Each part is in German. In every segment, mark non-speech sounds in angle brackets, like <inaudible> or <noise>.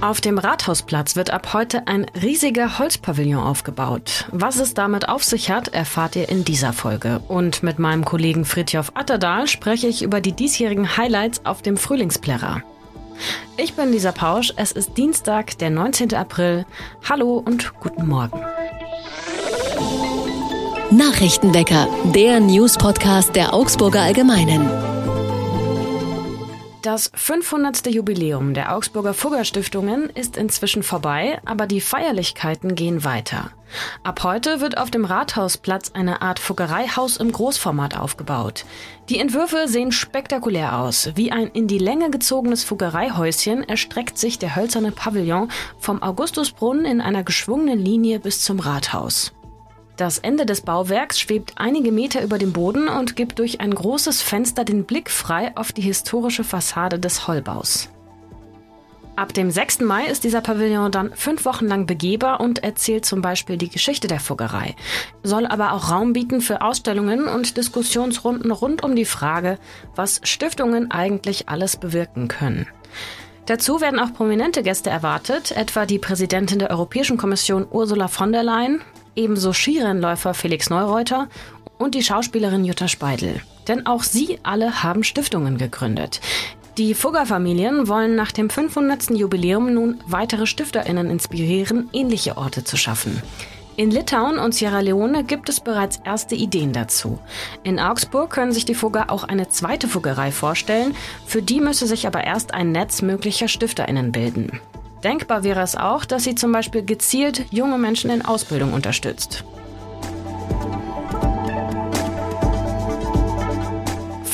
Auf dem Rathausplatz wird ab heute ein riesiger Holzpavillon aufgebaut. Was es damit auf sich hat, erfahrt ihr in dieser Folge. Und mit meinem Kollegen Fritjof Atterdahl spreche ich über die diesjährigen Highlights auf dem Frühlingsplärrer. Ich bin Lisa Pausch, es ist Dienstag, der 19. April. Hallo und guten Morgen. Nachrichtenwecker, der News-Podcast der Augsburger Allgemeinen. Das 500. Jubiläum der Augsburger Fugger-Stiftungen ist inzwischen vorbei, aber die Feierlichkeiten gehen weiter. Ab heute wird auf dem Rathausplatz eine Art Fuggereihaus im Großformat aufgebaut. Die Entwürfe sehen spektakulär aus. Wie ein in die Länge gezogenes Fuggereihäuschen erstreckt sich der hölzerne Pavillon vom Augustusbrunnen in einer geschwungenen Linie bis zum Rathaus. Das Ende des Bauwerks schwebt einige Meter über dem Boden und gibt durch ein großes Fenster den Blick frei auf die historische Fassade des Hollbaus. Ab dem 6. Mai ist dieser Pavillon dann fünf Wochen lang begehbar und erzählt zum Beispiel die Geschichte der Fuggerei, soll aber auch Raum bieten für Ausstellungen und Diskussionsrunden rund um die Frage, was Stiftungen eigentlich alles bewirken können. Dazu werden auch prominente Gäste erwartet, etwa die Präsidentin der Europäischen Kommission Ursula von der Leyen, ebenso Skirennläufer Felix Neureuter und die Schauspielerin Jutta Speidel. Denn auch sie alle haben Stiftungen gegründet. Die Fugger-Familien wollen nach dem 500. Jubiläum nun weitere StifterInnen inspirieren, ähnliche Orte zu schaffen. In Litauen und Sierra Leone gibt es bereits erste Ideen dazu. In Augsburg können sich die Fugger auch eine zweite Fuggerei vorstellen. Für die müsse sich aber erst ein Netz möglicher StifterInnen bilden. Denkbar wäre es auch, dass sie zum Beispiel gezielt junge Menschen in Ausbildung unterstützt.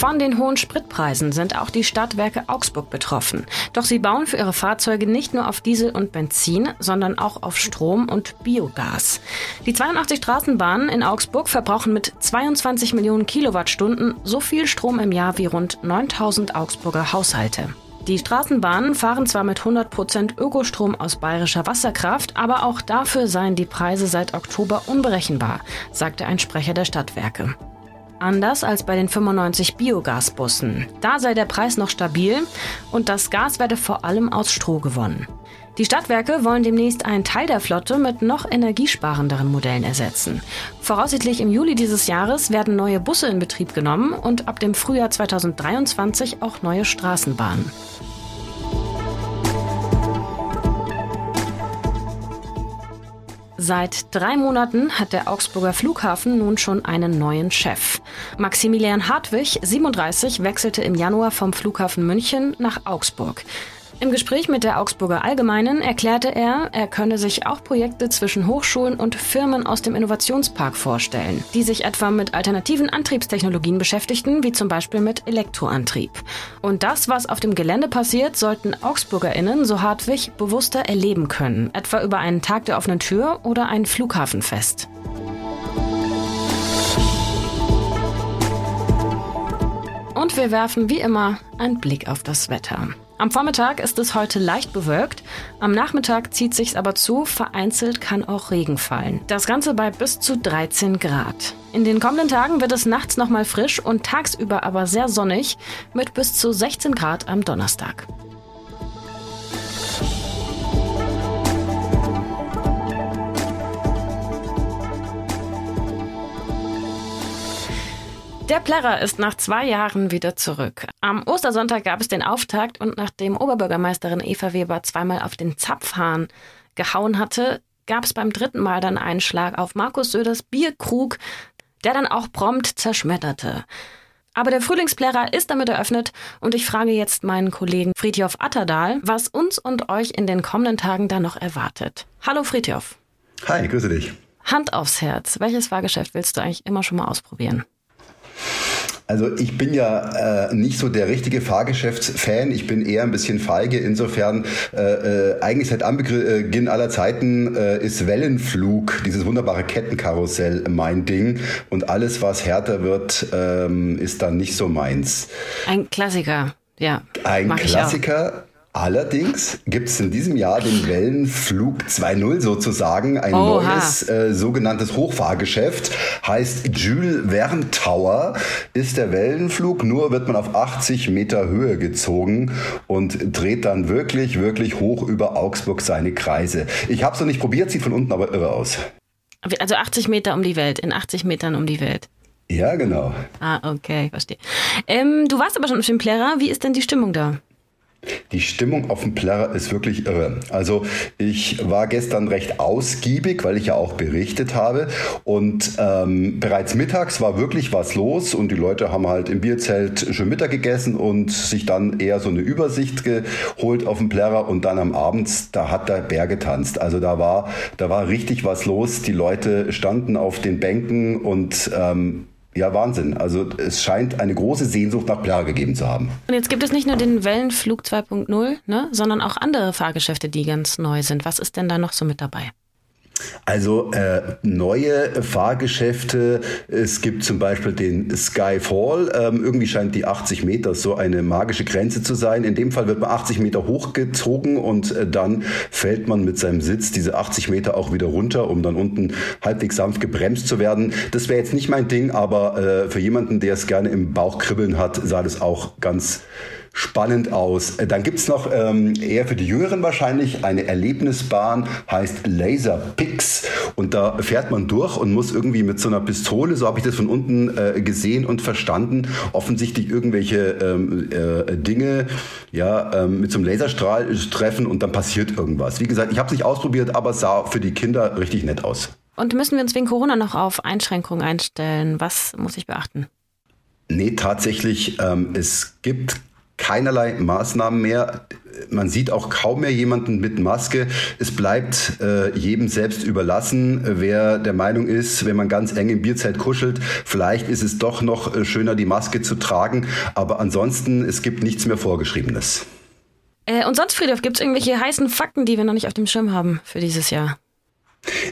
Von den hohen Spritpreisen sind auch die Stadtwerke Augsburg betroffen. Doch sie bauen für ihre Fahrzeuge nicht nur auf Diesel und Benzin, sondern auch auf Strom und Biogas. Die 82 Straßenbahnen in Augsburg verbrauchen mit 22 Millionen Kilowattstunden so viel Strom im Jahr wie rund 9000 Augsburger Haushalte. Die Straßenbahnen fahren zwar mit 100% Ökostrom aus bayerischer Wasserkraft, aber auch dafür seien die Preise seit Oktober unberechenbar, sagte ein Sprecher der Stadtwerke. Anders als bei den 95 Biogasbussen. Da sei der Preis noch stabil und das Gas werde vor allem aus Stroh gewonnen. Die Stadtwerke wollen demnächst einen Teil der Flotte mit noch energiesparenderen Modellen ersetzen. Voraussichtlich im Juli dieses Jahres werden neue Busse in Betrieb genommen und ab dem Frühjahr 2023 auch neue Straßenbahnen. Seit drei Monaten hat der Augsburger Flughafen nun schon einen neuen Chef. Maximilian Hartwig, 37, wechselte im Januar vom Flughafen München nach Augsburg. Im Gespräch mit der Augsburger Allgemeinen erklärte er, er könne sich auch Projekte zwischen Hochschulen und Firmen aus dem Innovationspark vorstellen, die sich etwa mit alternativen Antriebstechnologien beschäftigten, wie zum Beispiel mit Elektroantrieb. Und das, was auf dem Gelände passiert, sollten AugsburgerInnen, so Hartwig, bewusster erleben können, etwa über einen Tag der offenen Tür oder ein Flughafenfest. Und wir werfen wie immer einen Blick auf das Wetter. Am Vormittag ist es heute leicht bewölkt, am Nachmittag zieht sich's aber zu, vereinzelt kann auch Regen fallen. Das Ganze bei bis zu 13 Grad. In den kommenden Tagen wird es nachts nochmal frisch und tagsüber aber sehr sonnig mit bis zu 16 Grad am Donnerstag. Der Plärrer ist nach zwei Jahren wieder zurück. Am Ostersonntag gab es den Auftakt und nachdem Oberbürgermeisterin Eva Weber zweimal auf den Zapfhahn gehauen hatte, gab es beim dritten Mal dann einen Schlag auf Markus Söders Bierkrug, der dann auch prompt zerschmetterte. Aber der Frühlingsplärrer ist damit eröffnet und ich frage jetzt meinen Kollegen Friedjof Atterdahl, was uns und euch in den kommenden Tagen da noch erwartet. Hallo Friedjof. Hi, grüße dich. Hand aufs Herz. Welches Fahrgeschäft willst du eigentlich immer schon mal ausprobieren? Also ich bin ja äh, nicht so der richtige Fahrgeschäftsfan. Ich bin eher ein bisschen feige. Insofern äh, äh, eigentlich seit Anbeginn aller Zeiten äh, ist Wellenflug, dieses wunderbare Kettenkarussell, mein Ding. Und alles, was härter wird, ähm, ist dann nicht so meins. Ein Klassiker, ja. Ein Klassiker. Allerdings gibt es in diesem Jahr den Wellenflug 2.0 sozusagen, ein Oha. neues äh, sogenanntes Hochfahrgeschäft, heißt Jules Verne Tower, ist der Wellenflug, nur wird man auf 80 Meter Höhe gezogen und dreht dann wirklich, wirklich hoch über Augsburg seine Kreise. Ich habe es noch nicht probiert, sieht von unten aber irre aus. Also 80 Meter um die Welt, in 80 Metern um die Welt. Ja, genau. Ah, okay, verstehe. Ähm, du warst aber schon auf dem Plärrer. Wie ist denn die Stimmung da? Die Stimmung auf dem Plärrer ist wirklich irre. Also ich war gestern recht ausgiebig, weil ich ja auch berichtet habe. Und ähm, bereits mittags war wirklich was los und die Leute haben halt im Bierzelt schon Mittag gegessen und sich dann eher so eine Übersicht geholt auf dem Plärrer und dann am Abend, da hat der Bär getanzt. Also da war, da war richtig was los. Die Leute standen auf den Bänken und ähm, ja, Wahnsinn. Also es scheint eine große Sehnsucht nach Plärr gegeben zu haben. Und jetzt gibt es nicht nur den Wellenflug 2.0, ne, sondern auch andere Fahrgeschäfte, die ganz neu sind. Was ist denn da noch so mit dabei? Also äh, neue Fahrgeschäfte, es gibt zum Beispiel den Skyfall, ähm, irgendwie scheint die 80 Meter so eine magische Grenze zu sein. In dem Fall wird man 80 Meter hochgezogen und äh, dann fällt man mit seinem Sitz diese 80 Meter auch wieder runter, um dann unten halbwegs sanft gebremst zu werden. Das wäre jetzt nicht mein Ding, aber äh, für jemanden, der es gerne im Bauch kribbeln hat, sah das auch ganz spannend aus. Äh, dann gibt's noch ähm, eher für die Jüngeren wahrscheinlich eine Erlebnisbahn, heißt Laser Pix. Und da fährt man durch und muss irgendwie mit so einer Pistole, so habe ich das von unten äh, gesehen und verstanden, offensichtlich irgendwelche ähm, äh, Dinge ja, ähm, mit so einem Laserstrahl treffen und dann passiert irgendwas. Wie gesagt, ich habe es nicht ausprobiert, aber es sah für die Kinder richtig nett aus. Und müssen wir uns wegen Corona noch auf Einschränkungen einstellen? Was muss ich beachten? Nee, tatsächlich, ähm, es gibt keinerlei Maßnahmen mehr. Man sieht auch kaum mehr jemanden mit Maske. Es bleibt äh, jedem selbst überlassen, wer der Meinung ist, wenn man ganz eng im Bierzelt kuschelt, vielleicht ist es doch noch äh, schöner, die Maske zu tragen. Aber ansonsten, es gibt nichts mehr Vorgeschriebenes. Äh, und sonst, Friedhof, gibt es irgendwelche heißen Fakten, die wir noch nicht auf dem Schirm haben für dieses Jahr?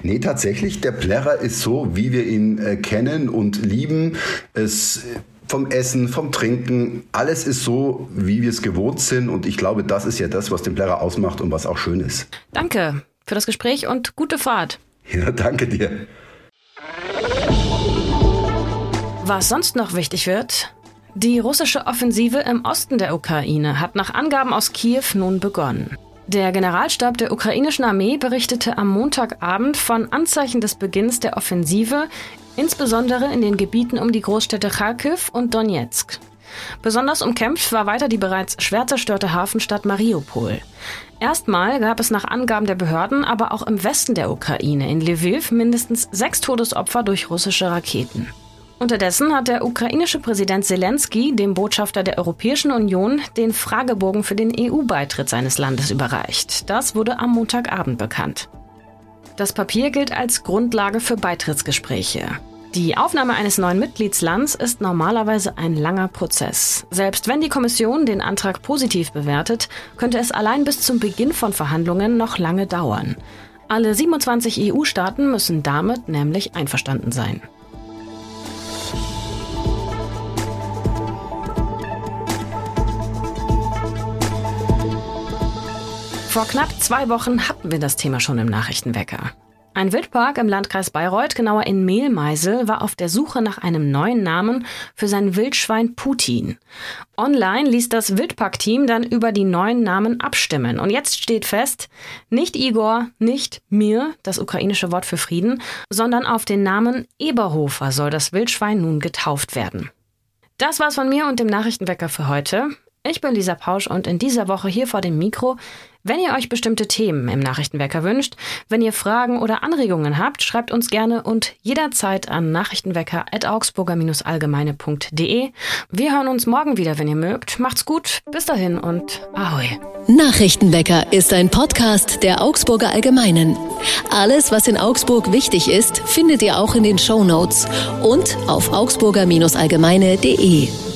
Nee, tatsächlich, der Plärrer ist so, wie wir ihn äh, kennen und lieben. Es äh, vom Essen, vom Trinken, alles ist so, wie wir es gewohnt sind. Und ich glaube, das ist ja das, was den Plärrer ausmacht und was auch schön ist. Danke für das Gespräch und gute Fahrt. <laughs> Ja, danke dir. Was sonst noch wichtig wird? Die russische Offensive im Osten der Ukraine hat nach Angaben aus Kiew nun begonnen. Der Generalstab der ukrainischen Armee berichtete am Montagabend von Anzeichen des Beginns der Offensive insbesondere in den Gebieten um die Großstädte Kharkiv und Donetsk. Besonders umkämpft war weiter die bereits schwer zerstörte Hafenstadt Mariupol. Erstmal gab es nach Angaben der Behörden aber auch im Westen der Ukraine, in Lviv, mindestens sechs Todesopfer durch russische Raketen. Unterdessen hat der ukrainische Präsident Zelensky dem Botschafter der Europäischen Union den Fragebogen für den EU-Beitritt seines Landes überreicht. Das wurde am Montagabend bekannt. Das Papier gilt als Grundlage für Beitrittsgespräche. Die Aufnahme eines neuen Mitgliedslands ist normalerweise ein langer Prozess. Selbst wenn die Kommission den Antrag positiv bewertet, könnte es allein bis zum Beginn von Verhandlungen noch lange dauern. Alle 27 EU-Staaten müssen damit nämlich einverstanden sein. Vor knapp zwei Wochen hatten wir das Thema schon im Nachrichtenwecker. Ein Wildpark im Landkreis Bayreuth, genauer in Mehlmeisel, war auf der Suche nach einem neuen Namen für sein Wildschwein Putin. Online ließ das Wildparkteam dann über die neuen Namen abstimmen. Und jetzt steht fest, nicht Igor, nicht Mir, das ukrainische Wort für Frieden, sondern auf den Namen Eberhofer soll das Wildschwein nun getauft werden. Das war's von mir und dem Nachrichtenwecker für heute. Ich bin Lisa Pausch und in dieser Woche hier vor dem Mikro wenn ihr euch bestimmte Themen im Nachrichtenwecker wünscht, wenn ihr Fragen oder Anregungen habt, schreibt uns gerne und jederzeit an nachrichtenwecker.augsburger-allgemeine.de. Wir hören uns morgen wieder, wenn ihr mögt. Macht's gut, bis dahin und ahoi. Nachrichtenwecker ist ein Podcast der Augsburger Allgemeinen. Alles, was in Augsburg wichtig ist, findet ihr auch in den Show Notes und auf augsburger-allgemeine.de.